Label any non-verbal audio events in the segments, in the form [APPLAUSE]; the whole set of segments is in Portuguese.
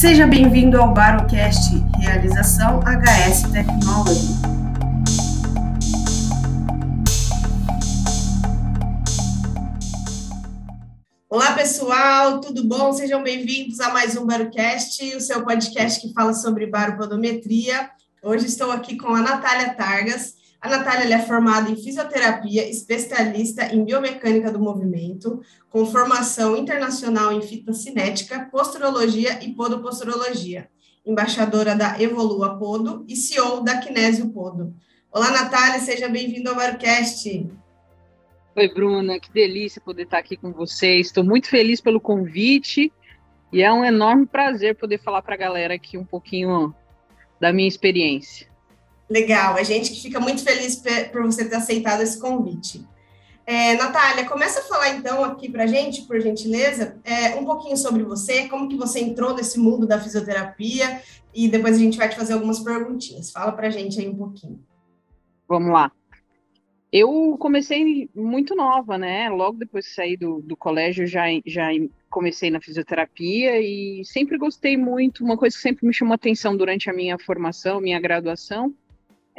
Seja bem-vindo ao Barocast, realização HS Technology. Olá, pessoal, tudo bom? Sejam bem-vindos a mais um Barocast, o seu podcast que fala sobre baropodometria. Hoje estou aqui com a Natália Targas. A Natália é formada em fisioterapia, especialista em biomecânica do movimento, com formação internacional em fitocinética, posturologia e podoposturologia, embaixadora da Evolua Podo e CEO da Kinésio Podo. Olá, Natália, seja bem-vinda ao Barcast. Oi, Bruna, que delícia poder estar aqui com vocês. Estou muito feliz pelo convite e é um enorme prazer poder falar para a galera aqui um pouquinho da minha experiência. Legal, a gente que fica muito feliz por você ter aceitado esse convite. É, Natália, começa a falar então aqui para a gente, por gentileza, é, um pouquinho sobre você, como que você entrou nesse mundo da fisioterapia e depois a gente vai te fazer algumas perguntinhas. Fala para a gente aí um pouquinho. Vamos lá. Eu comecei muito nova, né? Logo depois de sair do, do colégio, já, já comecei na fisioterapia e sempre gostei muito. Uma coisa que sempre me chamou atenção durante a minha formação, minha graduação,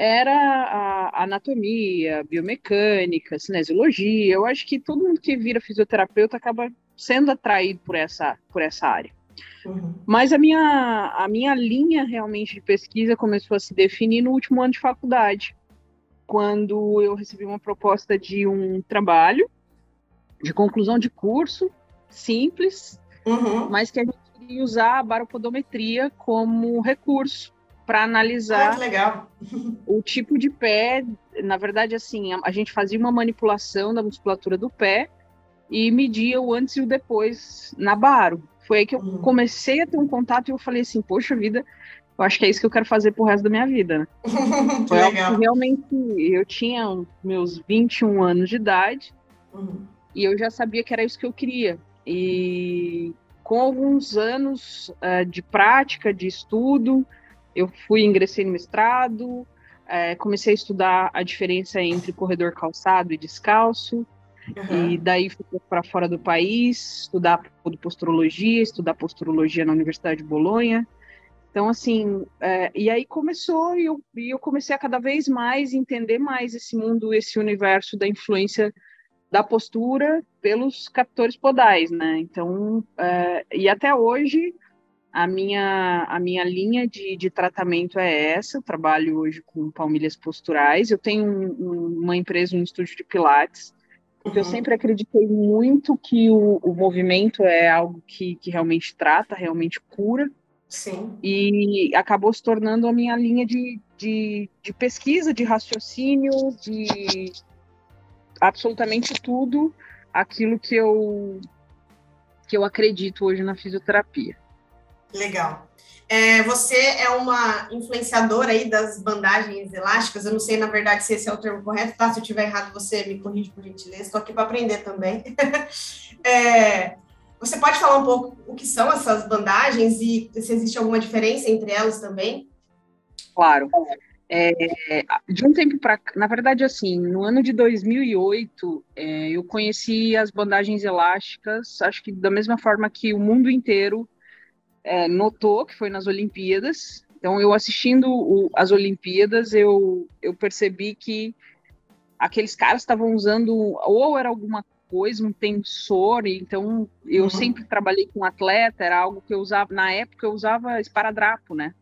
era a anatomia, biomecânica, cinesiologia. Eu acho que todo mundo que vira fisioterapeuta acaba sendo atraído por essa, por essa área. Uhum. Mas a minha, a minha linha realmente de pesquisa começou a se definir no último ano de faculdade, quando eu recebi uma proposta de um trabalho de conclusão de curso simples, uhum. mas que a gente queria usar a baropodometria como recurso para analisar ah, o tipo de pé. Na verdade, assim, a, a, gente fazia uma manipulação da musculatura do pé e media o antes e o depois na baro. Foi aí que eu uhum. comecei a ter um contato e eu falei assim, poxa vida, eu acho que é isso que eu quero fazer pro resto da minha vida, né? [LAUGHS] Foi legal. realmente eu tinha meus 21 anos de idade uhum. e eu já sabia que era isso que eu queria. E com alguns anos uh, de prática, de estudo, eu fui, ingressei no mestrado, é, comecei a estudar a diferença entre corredor calçado e descalço, uhum. e daí fui para fora do país, estudar posturologia, estudar posturologia na Universidade de Bolonha. Então, assim, é, e aí começou, e eu, e eu comecei a cada vez mais entender mais esse mundo, esse universo da influência da postura pelos captores podais, né? Então, é, e até hoje a minha, a minha linha de, de tratamento é essa. Eu trabalho hoje com palmilhas posturais. Eu tenho um, um, uma empresa, um estúdio de Pilates, porque uhum. eu sempre acreditei muito que o, o movimento é algo que, que realmente trata, realmente cura. Sim. E acabou se tornando a minha linha de, de, de pesquisa, de raciocínio, de absolutamente tudo aquilo que eu, que eu acredito hoje na fisioterapia. Legal. É, você é uma influenciadora aí das bandagens elásticas. Eu não sei, na verdade, se esse é o termo correto, tá? Se eu estiver errado, você me corrige por gentileza. Estou aqui para aprender também. [LAUGHS] é, você pode falar um pouco o que são essas bandagens e se existe alguma diferença entre elas também? Claro. É, de um tempo para na verdade, assim, no ano de 2008, é, eu conheci as bandagens elásticas, acho que da mesma forma que o mundo inteiro é, notou que foi nas Olimpíadas. Então, eu assistindo o, as Olimpíadas, eu, eu percebi que aqueles caras estavam usando ou era alguma coisa, um tensor, então eu uhum. sempre trabalhei com atleta, era algo que eu usava, na época eu usava esparadrapo, né?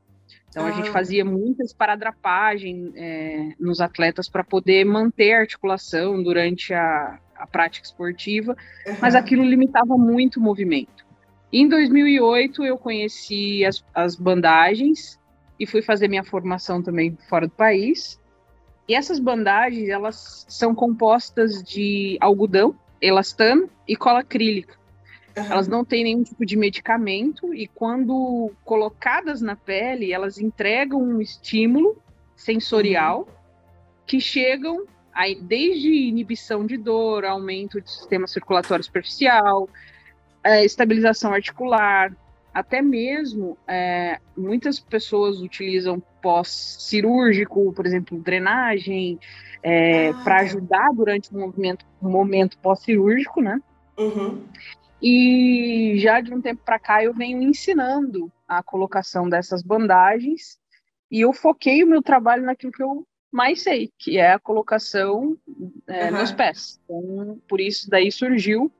Então a gente ah. fazia muita esparadrapagem é, nos atletas para poder manter a articulação durante a, a prática esportiva, uhum. mas aquilo limitava muito o movimento. Em 2008, eu conheci as, as bandagens e fui fazer minha formação também fora do país. E essas bandagens, elas são compostas de algodão, elastano e cola acrílica. Uhum. Elas não têm nenhum tipo de medicamento e quando colocadas na pele, elas entregam um estímulo sensorial uhum. que chegam aí, desde inibição de dor, aumento do sistema circulatório superficial, é, estabilização articular, até mesmo é, muitas pessoas utilizam pós-cirúrgico, por exemplo, drenagem, é, ah, para ajudar durante o movimento, o momento pós-cirúrgico, né? Uhum. E já de um tempo para cá eu venho ensinando a colocação dessas bandagens e eu foquei o meu trabalho naquilo que eu mais sei, que é a colocação é, uhum. nos pés. Então, por isso daí surgiu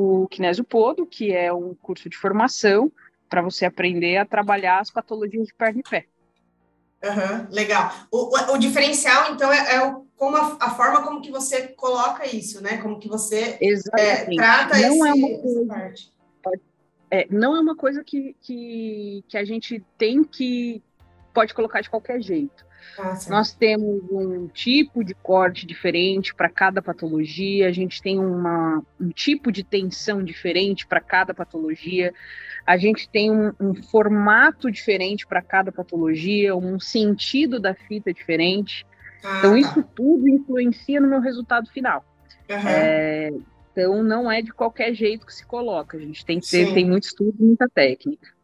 o Kinésio Podo, que é um curso de formação para você aprender a trabalhar as patologias de perna e pé. Uhum, legal. O, o, o, diferencial, então, é, é o, como a, a, forma como que você coloca isso, né? Como que você é, trata não esse, é uma coisa, parte. É, não é uma coisa que, que, que a gente tem que pode colocar de qualquer jeito. Ah, Nós temos um tipo de corte diferente para cada patologia, a gente tem uma, um tipo de tensão diferente para cada patologia, a gente tem um, um formato diferente para cada patologia, um sentido da fita diferente. Ah, então, tá. isso tudo influencia no meu resultado final. Uhum. É, então, não é de qualquer jeito que se coloca, a gente tem que ter, tem muito estudo e muita técnica.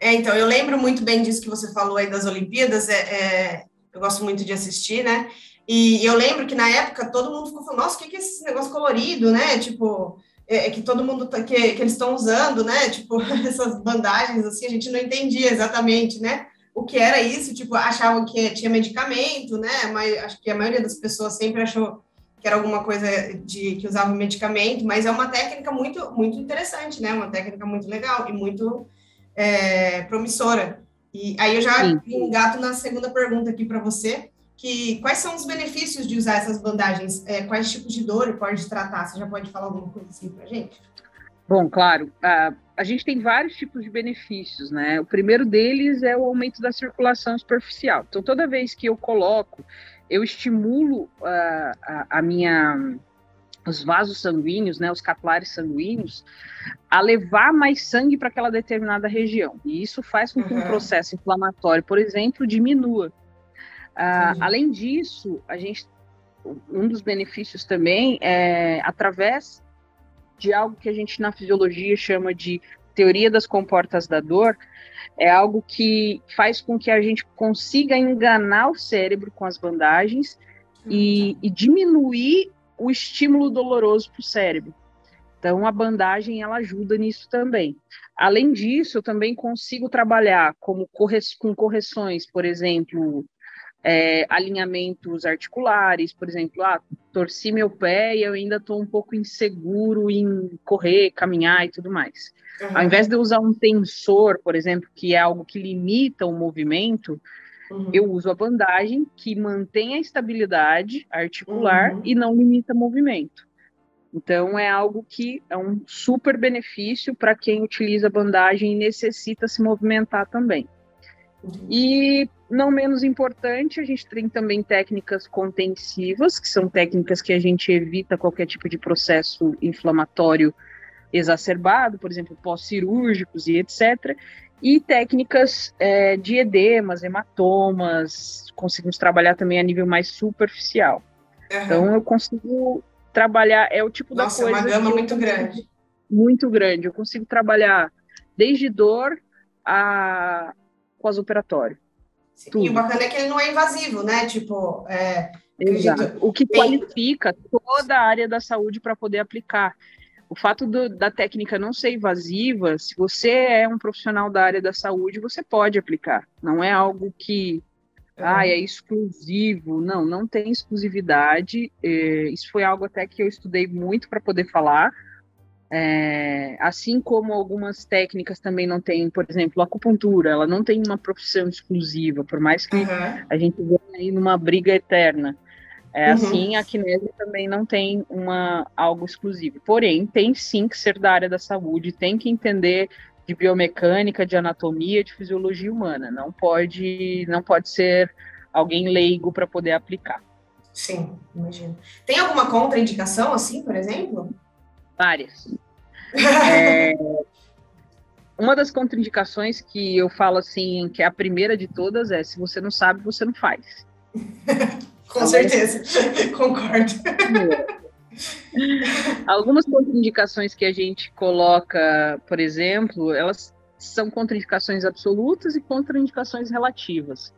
É, então, eu lembro muito bem disso que você falou aí das Olimpíadas, é, é eu gosto muito de assistir, né? E eu lembro que na época todo mundo ficou falando, nossa, o que, que é esse negócio colorido, né? Tipo, é, é que todo mundo tá, que, que eles estão usando, né? [LAUGHS] Tipo, essas bandagens assim, a gente não entendia exatamente, né? O que era isso, tipo, achavam que tinha medicamento, né? Mas acho que a maioria das pessoas sempre achou que era alguma coisa de que usava medicamento, mas é uma técnica muito muito interessante, né? Uma técnica muito legal e muito é, promissora. E aí eu já Sim. engato na segunda pergunta aqui para você, que quais são os benefícios de usar essas bandagens? É, quais tipos de dor pode tratar? Você já pode falar alguma coisa assim para gente? Bom, claro. A, a gente tem vários tipos de benefícios, né? O primeiro deles é o aumento da circulação superficial. Então, toda vez que eu coloco, eu estimulo a, a, a minha os vasos sanguíneos, né, os capilares sanguíneos, a levar mais sangue para aquela determinada região. E isso faz com que uhum. um processo inflamatório, por exemplo, diminua. Uh, além disso, a gente, um dos benefícios também é através de algo que a gente na fisiologia chama de teoria das comportas da dor, é algo que faz com que a gente consiga enganar o cérebro com as bandagens e, e diminuir o estímulo doloroso para o cérebro. Então, a bandagem ela ajuda nisso também. Além disso, eu também consigo trabalhar como corre com correções, por exemplo, é, alinhamentos articulares, por exemplo, ah, torci meu pé e eu ainda estou um pouco inseguro em correr, caminhar e tudo mais. Uhum. Ao invés de eu usar um tensor, por exemplo, que é algo que limita o movimento, Uhum. Eu uso a bandagem que mantém a estabilidade articular uhum. e não limita movimento. Então, é algo que é um super benefício para quem utiliza a bandagem e necessita se movimentar também. Uhum. E, não menos importante, a gente tem também técnicas contensivas, que são técnicas que a gente evita qualquer tipo de processo inflamatório exacerbado, por exemplo, pós-cirúrgicos e etc e técnicas é, de edemas, hematomas, conseguimos trabalhar também a nível mais superficial. Uhum. Então eu consigo trabalhar, é o tipo Nossa, da coisa. Nossa, é uma gama muito grande. Muito grande. Eu consigo trabalhar desde dor a pós-operatório. E o bacana é que ele não é invasivo, né? Tipo, é, Exato. O que qualifica toda a área da saúde para poder aplicar o fato do, da técnica não ser invasiva, se você é um profissional da área da saúde, você pode aplicar. Não é algo que é. ah, é exclusivo. Não, não tem exclusividade. É, isso foi algo até que eu estudei muito para poder falar. É, assim como algumas técnicas também não têm, por exemplo, a acupuntura, ela não tem uma profissão exclusiva, por mais que uhum. a gente venha aí numa briga eterna. É uhum. assim, a Kinesia também não tem uma, algo exclusivo. Porém, tem sim que ser da área da saúde, tem que entender de biomecânica, de anatomia, de fisiologia humana. Não pode, não pode ser alguém leigo para poder aplicar. Sim, imagino. Tem alguma contraindicação, assim, por exemplo? Várias. [LAUGHS] é, uma das contraindicações que eu falo assim, que é a primeira de todas, é se você não sabe, você não faz. [LAUGHS] Com certeza, [LAUGHS] concordo. Algumas contraindicações que a gente coloca, por exemplo, elas são contraindicações absolutas e contraindicações relativas.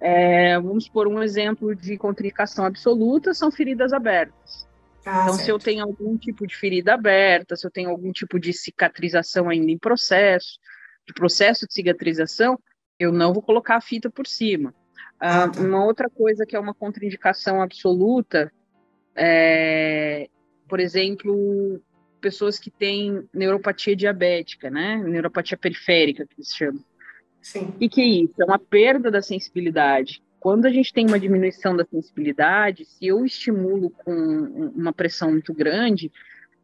É, vamos por um exemplo de contraindicação absoluta, são feridas abertas. Ah, então, certo. se eu tenho algum tipo de ferida aberta, se eu tenho algum tipo de cicatrização ainda em processo, de processo de cicatrização, eu não vou colocar a fita por cima. Ah, tá. Uma outra coisa que é uma contraindicação absoluta é, por exemplo, pessoas que têm neuropatia diabética, né? Neuropatia periférica, que se chama. Sim. E que é isso? É uma perda da sensibilidade. Quando a gente tem uma diminuição da sensibilidade, se eu estimulo com uma pressão muito grande,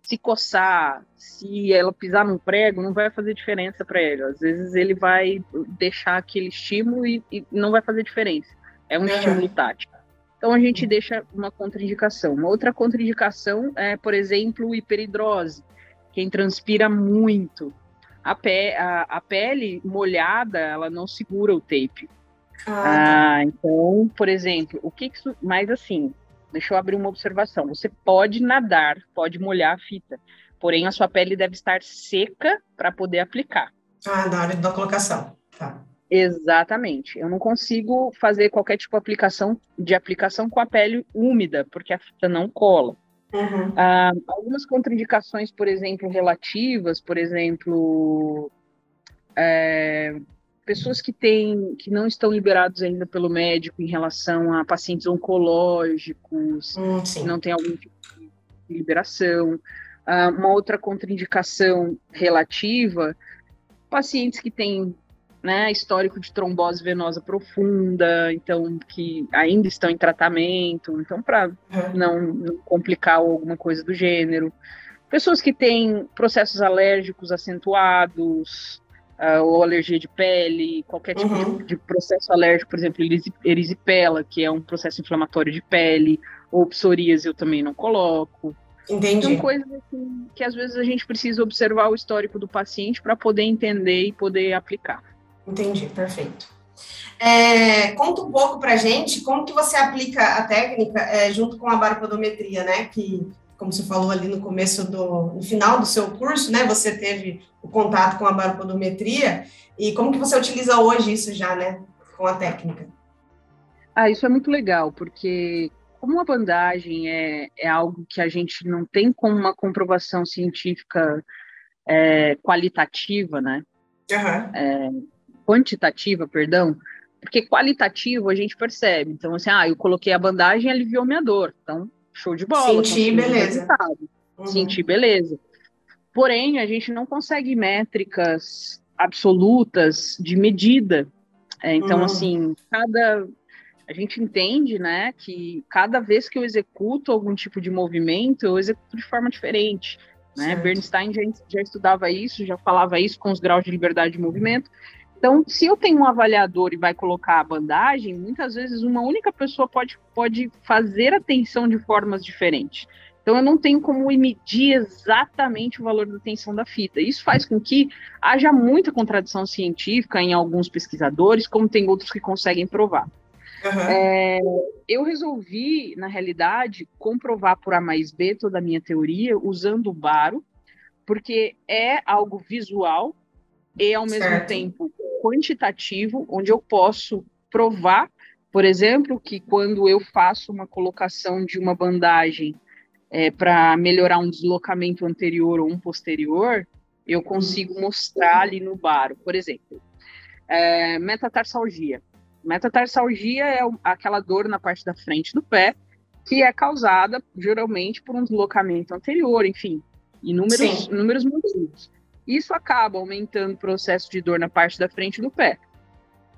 se coçar, se ela pisar num prego, não vai fazer diferença para ele. Às vezes ele vai deixar aquele estímulo e, e não vai fazer diferença. É um uhum. estímulo tático. Então a gente deixa uma contraindicação. Uma outra contraindicação é, por exemplo, hiperidrose. Quem transpira muito. A, pe a, a pele molhada, ela não segura o tape. Ah, ah, então, por exemplo, o que, que isso. Mas assim, deixa eu abrir uma observação. Você pode nadar, pode molhar a fita, porém a sua pele deve estar seca para poder aplicar. Ah, na hora da colocação. Tá. Exatamente. Eu não consigo fazer qualquer tipo de aplicação, de aplicação com a pele úmida, porque a fita não cola. Uhum. Ah, algumas contraindicações, por exemplo, relativas, por exemplo, é, pessoas que têm, que não estão liberados ainda pelo médico em relação a pacientes oncológicos, hum, que não tem algum tipo de liberação. Uh, uma outra contraindicação relativa, pacientes que têm né, histórico de trombose venosa profunda, então que ainda estão em tratamento, então para uhum. não, não complicar alguma coisa do gênero. Pessoas que têm processos alérgicos acentuados, uh, ou alergia de pele, qualquer tipo uhum. de, de, processo alérgico, por exemplo, erisipela, que é um processo inflamatório de pele, ou psoríase eu também não coloco. Entendi. São coisas assim, que às vezes a gente precisa observar o histórico do paciente para poder entender e poder aplicar. Entendi, perfeito. É, conta um pouco para gente como que você aplica a técnica é, junto com a baropodometria, né? Que como você falou ali no começo do, no final do seu curso, né, você teve o contato com a baropodometria e como que você utiliza hoje isso já, né, com a técnica? Ah, isso é muito legal, porque como a bandagem é, é algo que a gente não tem como uma comprovação científica é, qualitativa, né, uhum. é, quantitativa, perdão, porque qualitativo a gente percebe. Então, assim, ah, eu coloquei a bandagem e aliviou minha dor. Então, show de bola. Senti, beleza. Uhum. Senti, beleza. Porém, a gente não consegue métricas absolutas de medida. É, então, uhum. assim, cada. A gente entende, né, que cada vez que eu executo algum tipo de movimento, eu executo de forma diferente. Né? Bernstein já, já estudava isso, já falava isso com os graus de liberdade de movimento. Então, se eu tenho um avaliador e vai colocar a bandagem, muitas vezes uma única pessoa pode, pode fazer a tensão de formas diferentes. Então, eu não tenho como medir exatamente o valor da tensão da fita. Isso faz com que haja muita contradição científica em alguns pesquisadores, como tem outros que conseguem provar. Uhum. É, eu resolvi, na realidade, comprovar por A mais B toda a minha teoria usando o baro, porque é algo visual e, ao mesmo certo. tempo, quantitativo, onde eu posso provar, por exemplo, que quando eu faço uma colocação de uma bandagem é, para melhorar um deslocamento anterior ou um posterior, eu consigo mostrar ali no baro. Por exemplo, é, metatarsalgia. Metatarsalgia é aquela dor na parte da frente do pé que é causada geralmente por um deslocamento anterior, enfim, inúmeros, inúmeros motivos. Isso acaba aumentando o processo de dor na parte da frente do pé.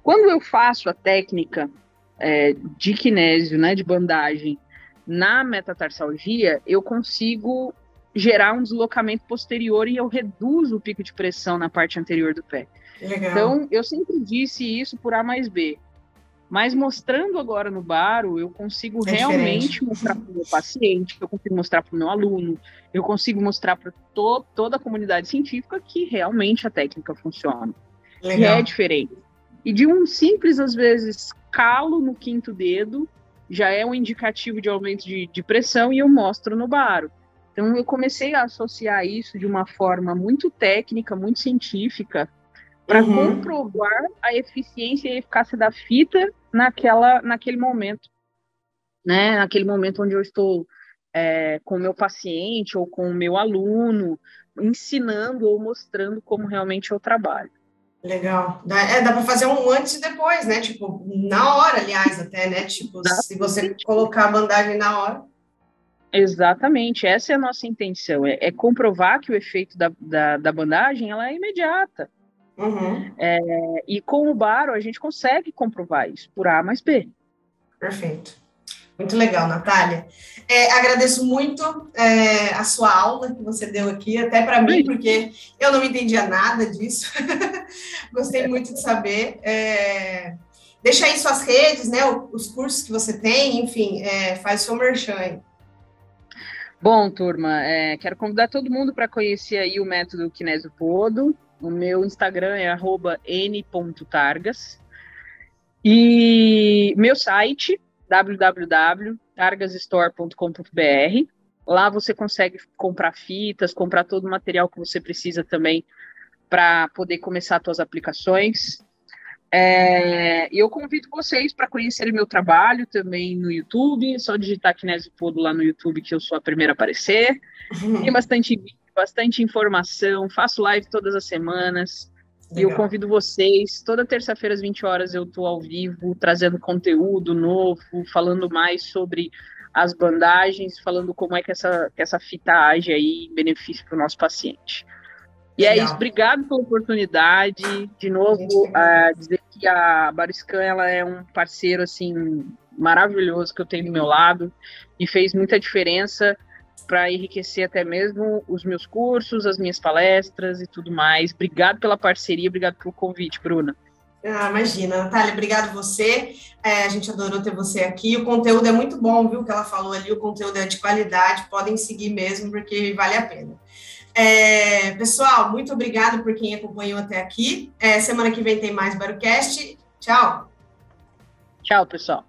Quando eu faço a técnica é, de kinésio, né, de bandagem, na metatarsalgia, eu consigo gerar um deslocamento posterior e eu reduzo o pico de pressão na parte anterior do pé. Legal. Então, eu sempre disse isso por A mais B. Mas mostrando agora no baro, eu consigo é realmente diferente. mostrar para o meu paciente, eu consigo mostrar para o meu aluno, eu consigo mostrar para to toda a comunidade científica que realmente a técnica funciona. Legal. E é diferente. E de um simples, às vezes, calo no quinto dedo, já é um indicativo de aumento de, de pressão e eu mostro no baro. Então, eu comecei a associar isso de uma forma muito técnica, muito científica, para uhum. comprovar a eficiência e a eficácia da fita naquela, naquele momento, né? Naquele momento onde eu estou é, com o meu paciente ou com o meu aluno, ensinando ou mostrando como realmente eu trabalho. Legal. Dá, é, dá para fazer um antes e depois, né? Tipo, na hora, aliás, até, né? Tipo, dá se você colocar a bandagem na hora. Exatamente, essa é a nossa intenção, é, é comprovar que o efeito da, da, da, bandagem ela é imediata. Uhum. É, e com o baro a gente consegue comprovar isso por A mais B. Perfeito. Muito legal, Natália. É, agradeço muito é, a sua aula que você deu aqui, até para mim, porque eu não entendia nada disso. [LAUGHS] Gostei muito de saber. É, deixa aí suas redes, né? Os cursos que você tem, enfim, é, faz seu merchan. Bom, turma, é, quero convidar todo mundo para conhecer aí o método Kinésio Podo. O meu Instagram é n.targas. E meu site, www.targasstore.com.br. Lá você consegue comprar fitas, comprar todo o material que você precisa também para poder começar suas aplicações. É, e eu convido vocês para conhecerem meu trabalho também no YouTube. É só digitar Kinésio Podo lá no YouTube que eu sou a primeira a aparecer. Tem [LAUGHS] bastante vídeo, bastante informação. Faço live todas as semanas. Legal. E eu convido vocês. Toda terça-feira às 20 horas eu estou ao vivo, trazendo conteúdo novo, falando mais sobre as bandagens, falando como é que essa, que essa fita age aí em benefício para o nosso paciente. E Legal. é isso, obrigado pela oportunidade. De novo, uh, dizer que a Bariscan ela é um parceiro assim maravilhoso que eu tenho do meu lado e fez muita diferença para enriquecer até mesmo os meus cursos, as minhas palestras e tudo mais. Obrigado pela parceria, obrigado pelo convite, Bruna. Ah, imagina, Natália, obrigado você. É, a gente adorou ter você aqui. O conteúdo é muito bom, viu? Que ela falou ali, o conteúdo é de qualidade, podem seguir mesmo, porque vale a pena. É, pessoal, muito obrigado por quem acompanhou até aqui. É, semana que vem tem mais Barocast. Tchau. Tchau, pessoal.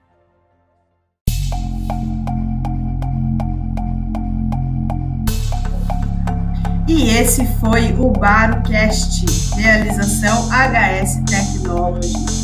E esse foi o Barocast, realização HS Technology.